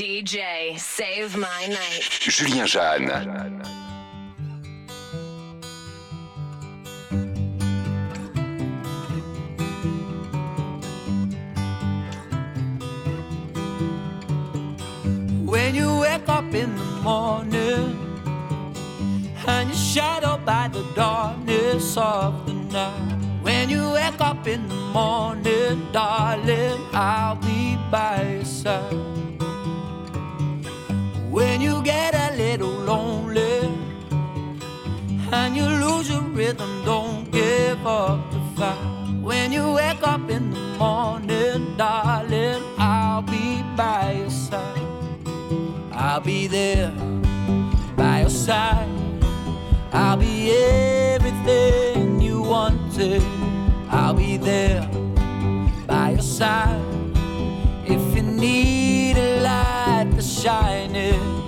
DJ, save my night. Julien Jeanne. When you wake up in the morning and you're shadowed by the darkness of the night. When you wake up in the morning, darling, I'll be by side. when you get a little lonely and you lose your rhythm. Don't give up the fight. When you wake up in the morning, darling, I'll be by your side. I'll be there by your side. I'll be everything you wanted. I'll be there by your side if you need a light shining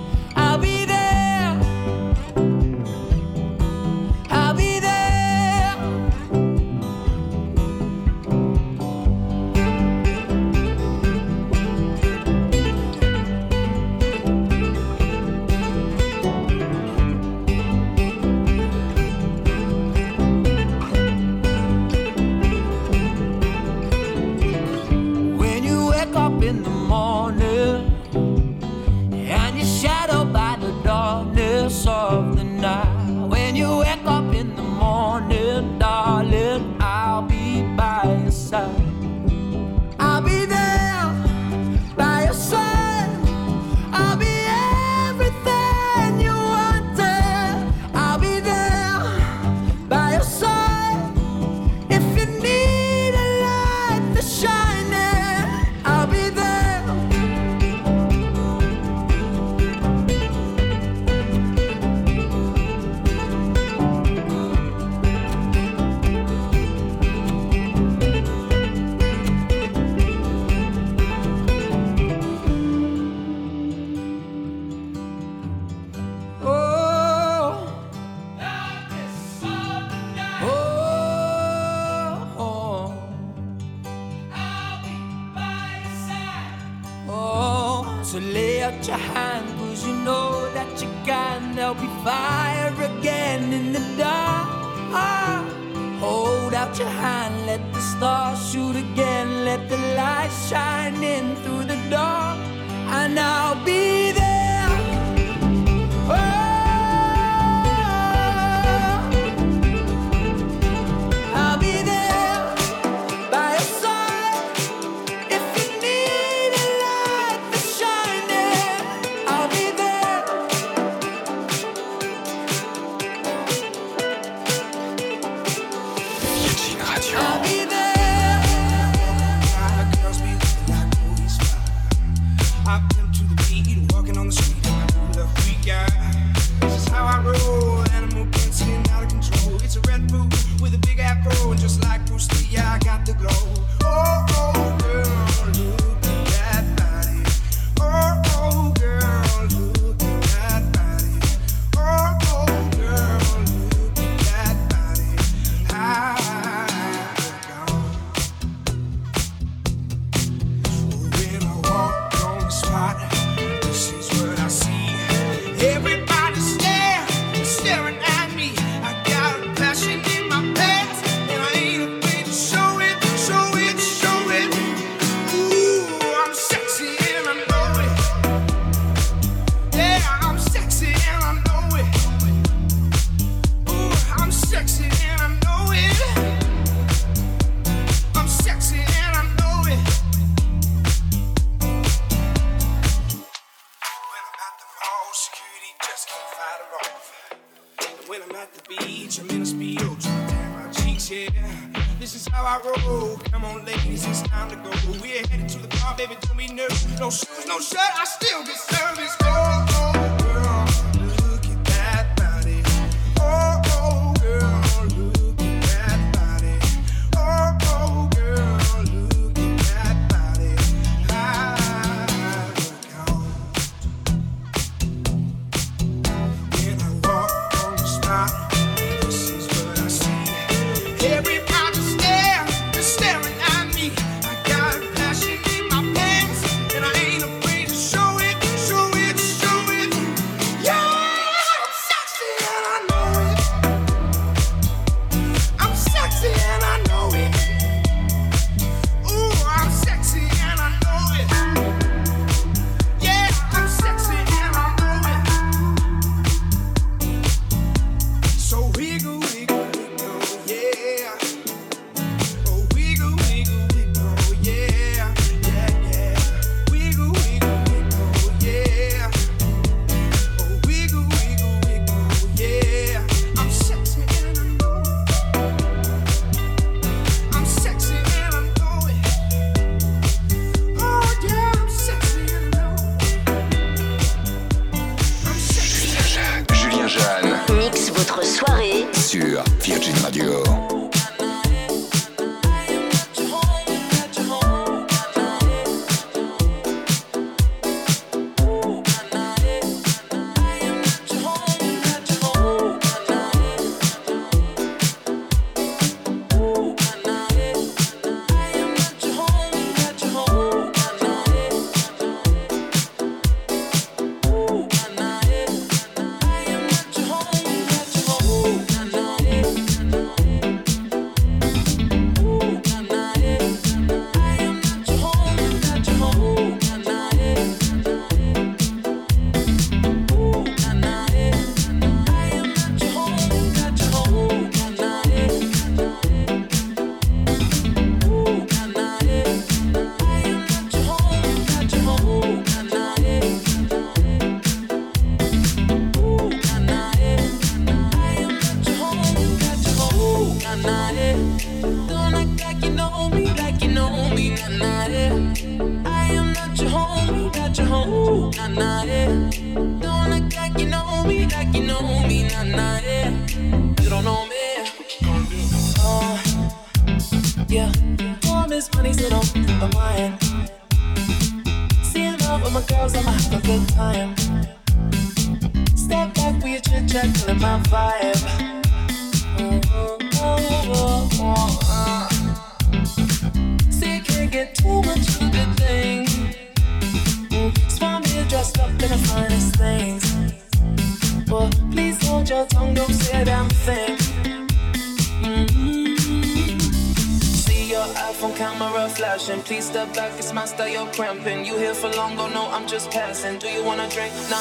für Virginia.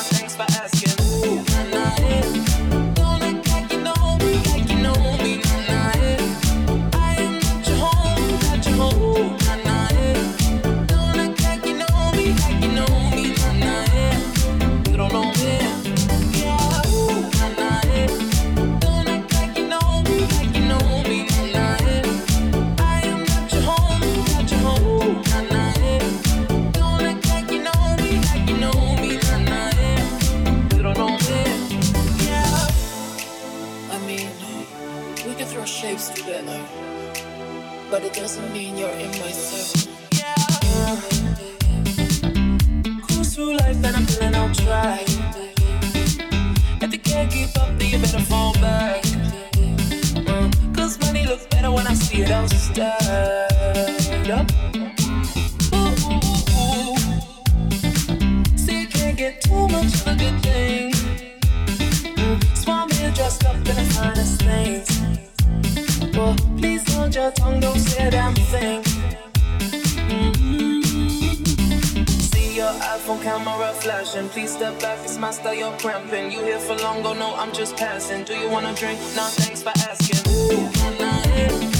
Thanks for asking. Ooh, can I? but it doesn't mean you're in my circle. Yeah. Cruise through life and I'm feeling on track. If you can't keep up, then you better fall back. Cause money looks better when I see it all stacked up. your tongue, don't say damn thing. Mm-hmm. See your iPhone camera flashing. Please step back, it's my style, you're cramping. You here for long, go no, I'm just passing. Do you wanna drink? Nah, thanks for asking. Ooh.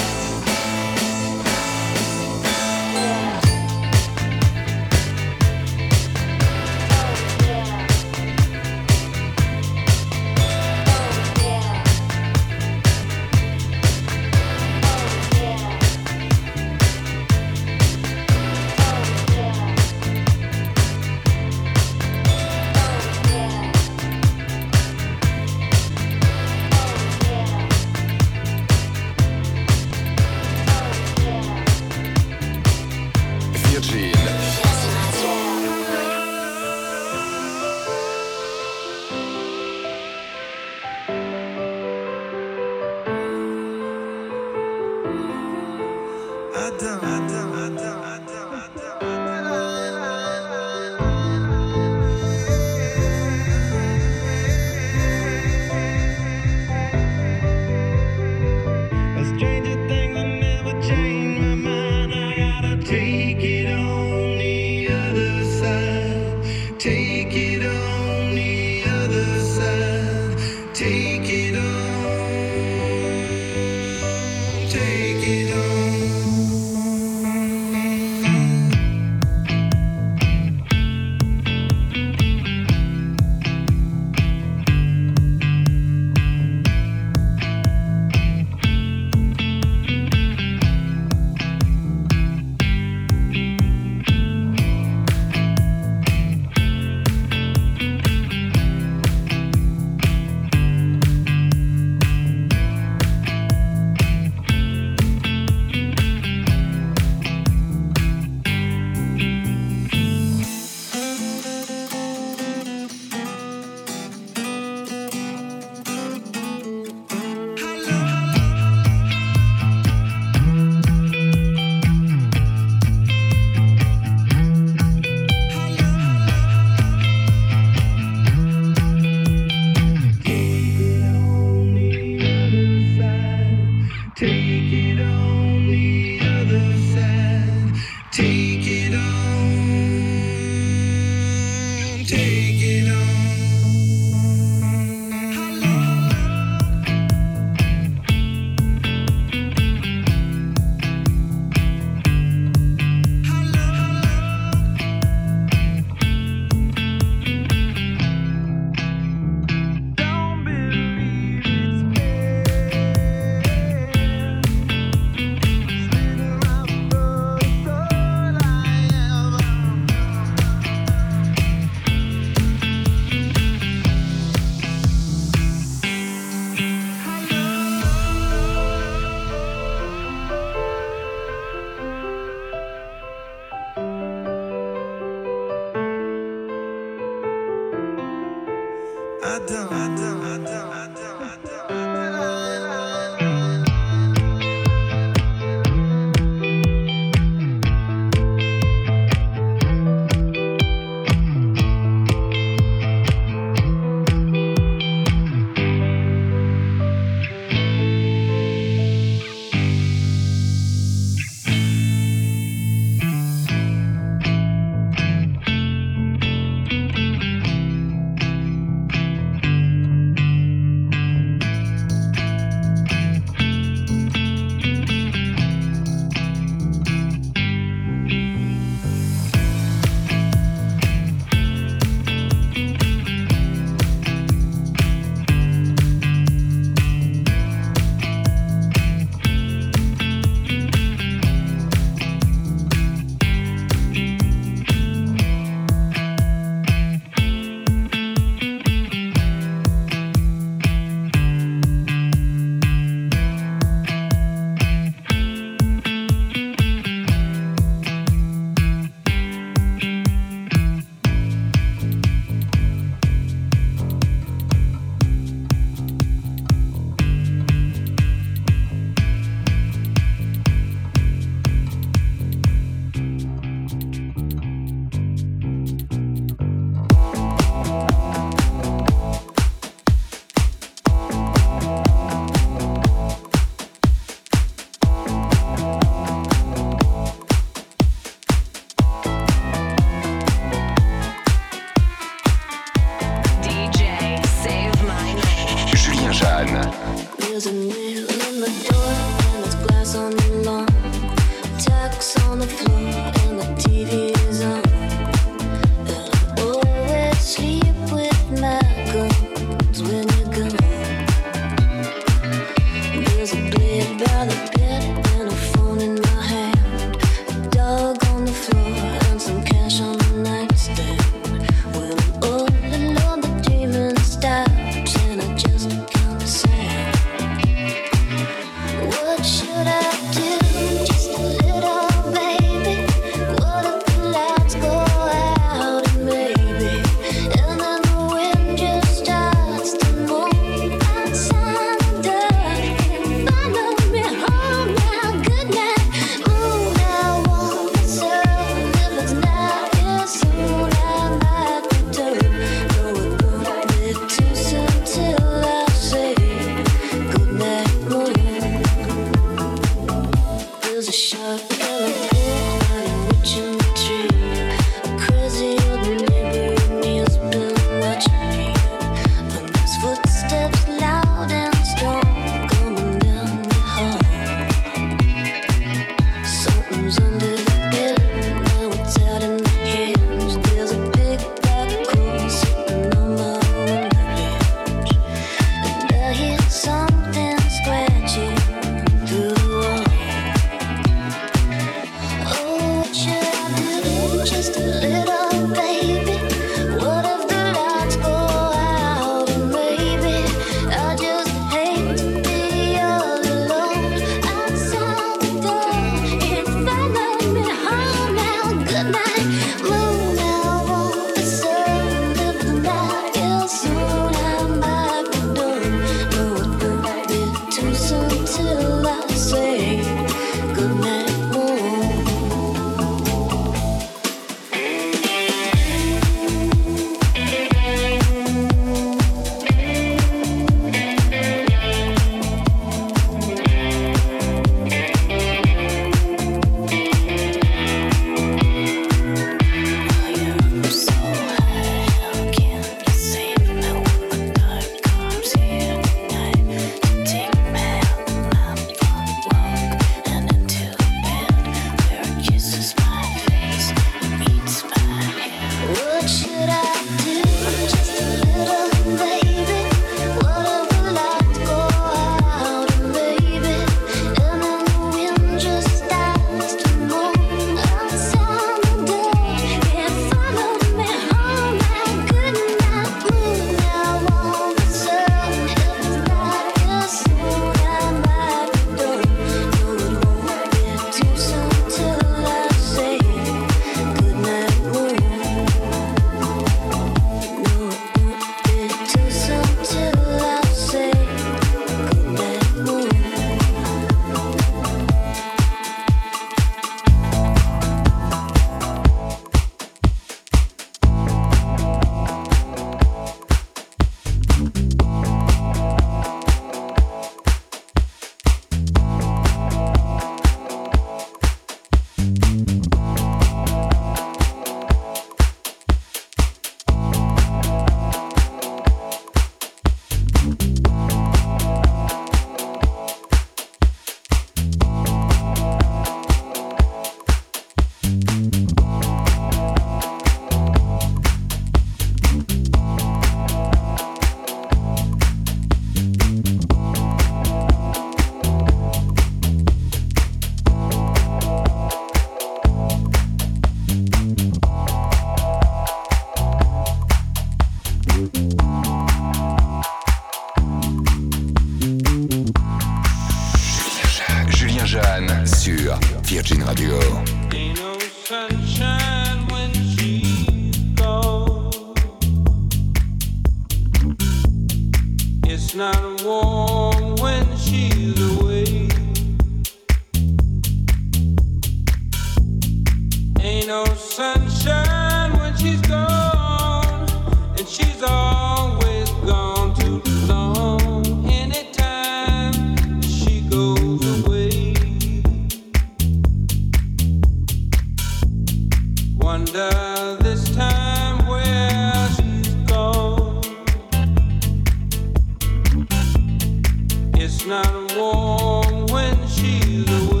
It's not warm when she's away.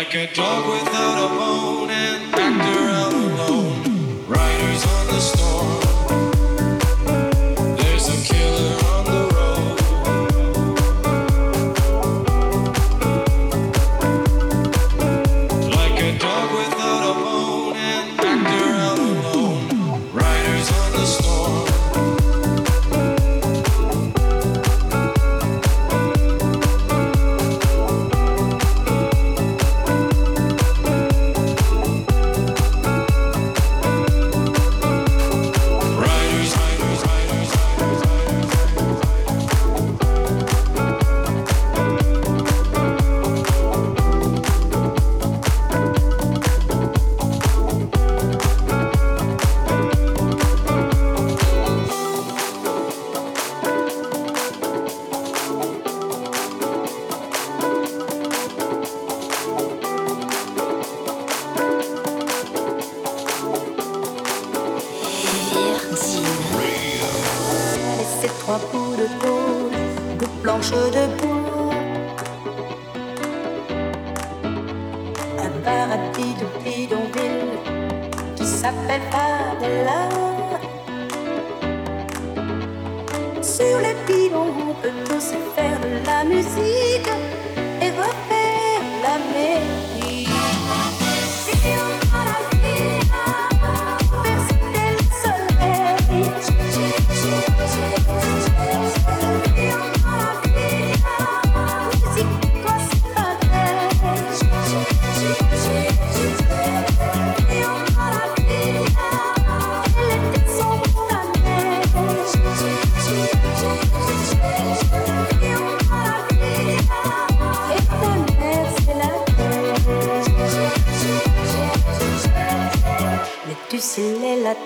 Like a dog without a bone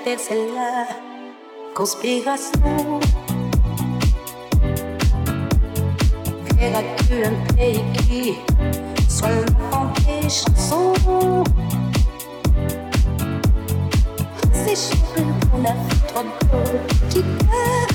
terre, c'est la conspiration. Verras-tu un pays qui l'enfant des chansons? C'est chaud qu'on a fait trop de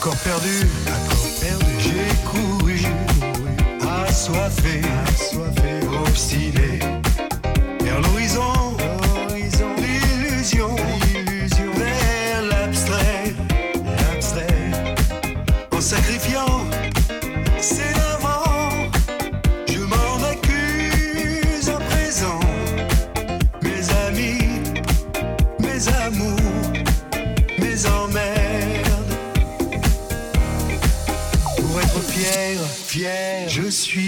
corps perdu, perdu. j'ai couru, assoiffé, assoiffé, obstiné.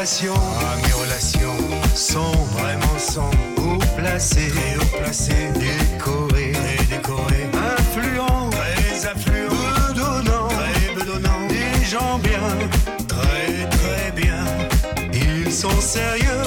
Relations, ah, mes relations sont vraiment sans haut placé, très haut placé, décoré, très décoré, influent, très affluent, bedonnant, très bedonnant, des gens bien, très très bien. Ils sont sérieux,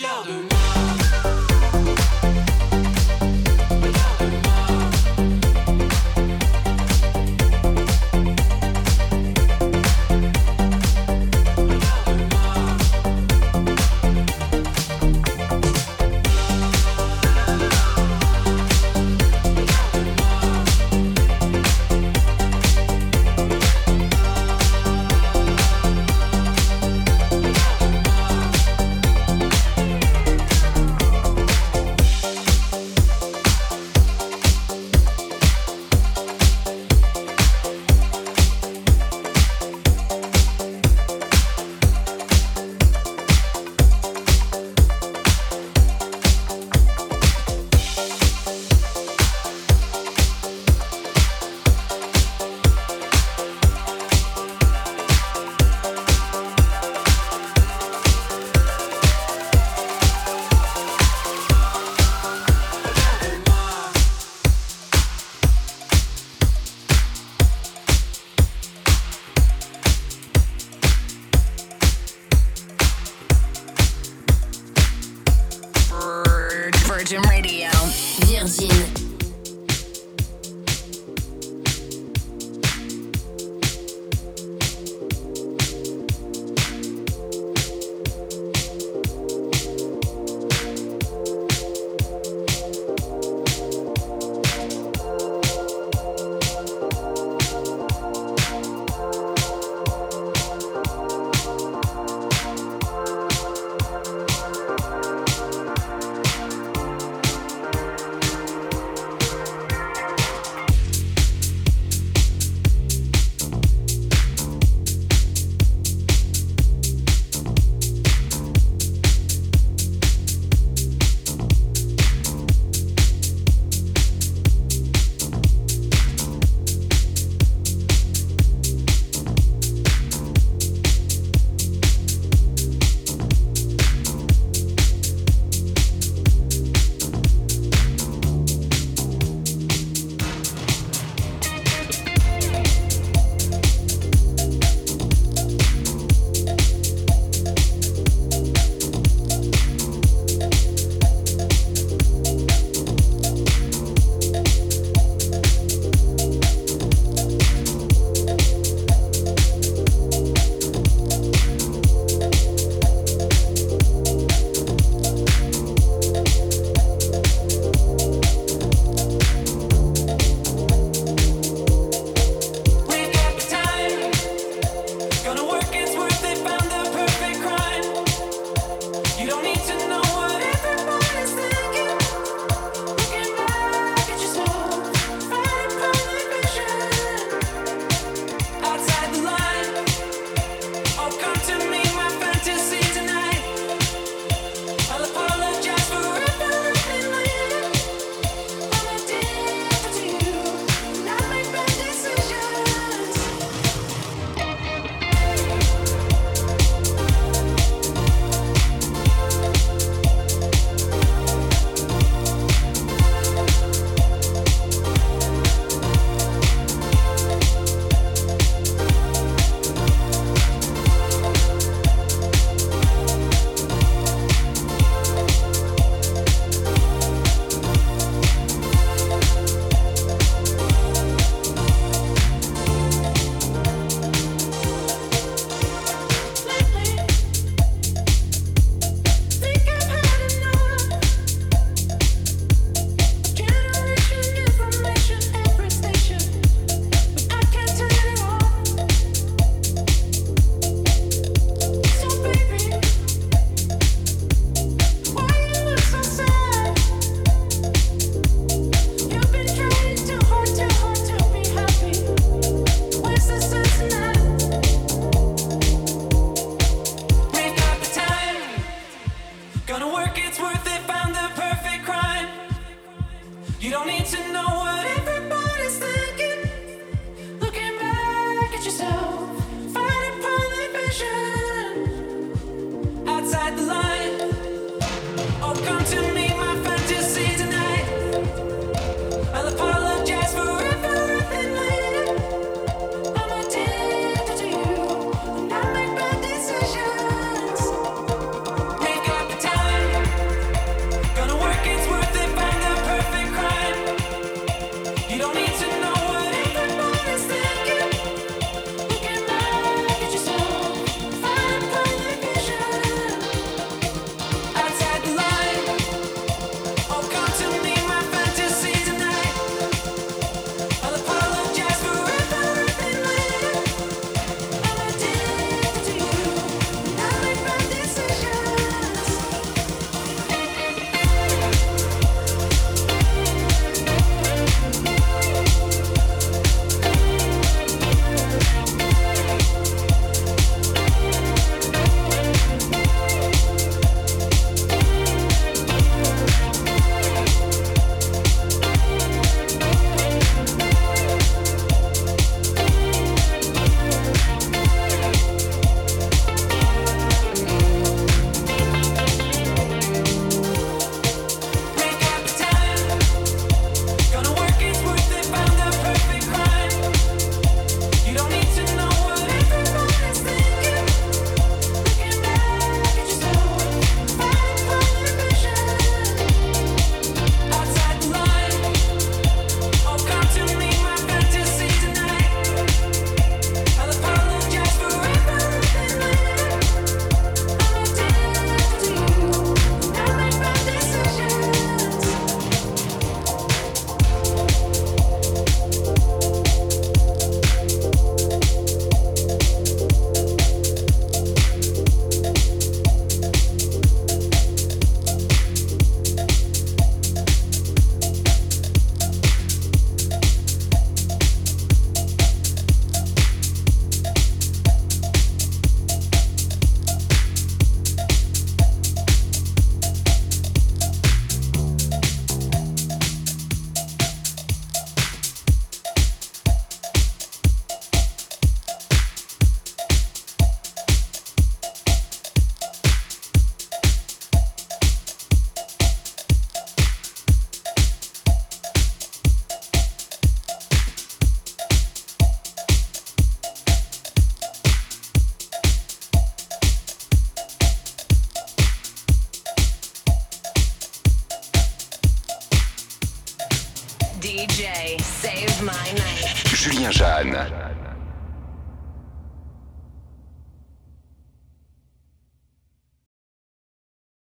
regarde-moi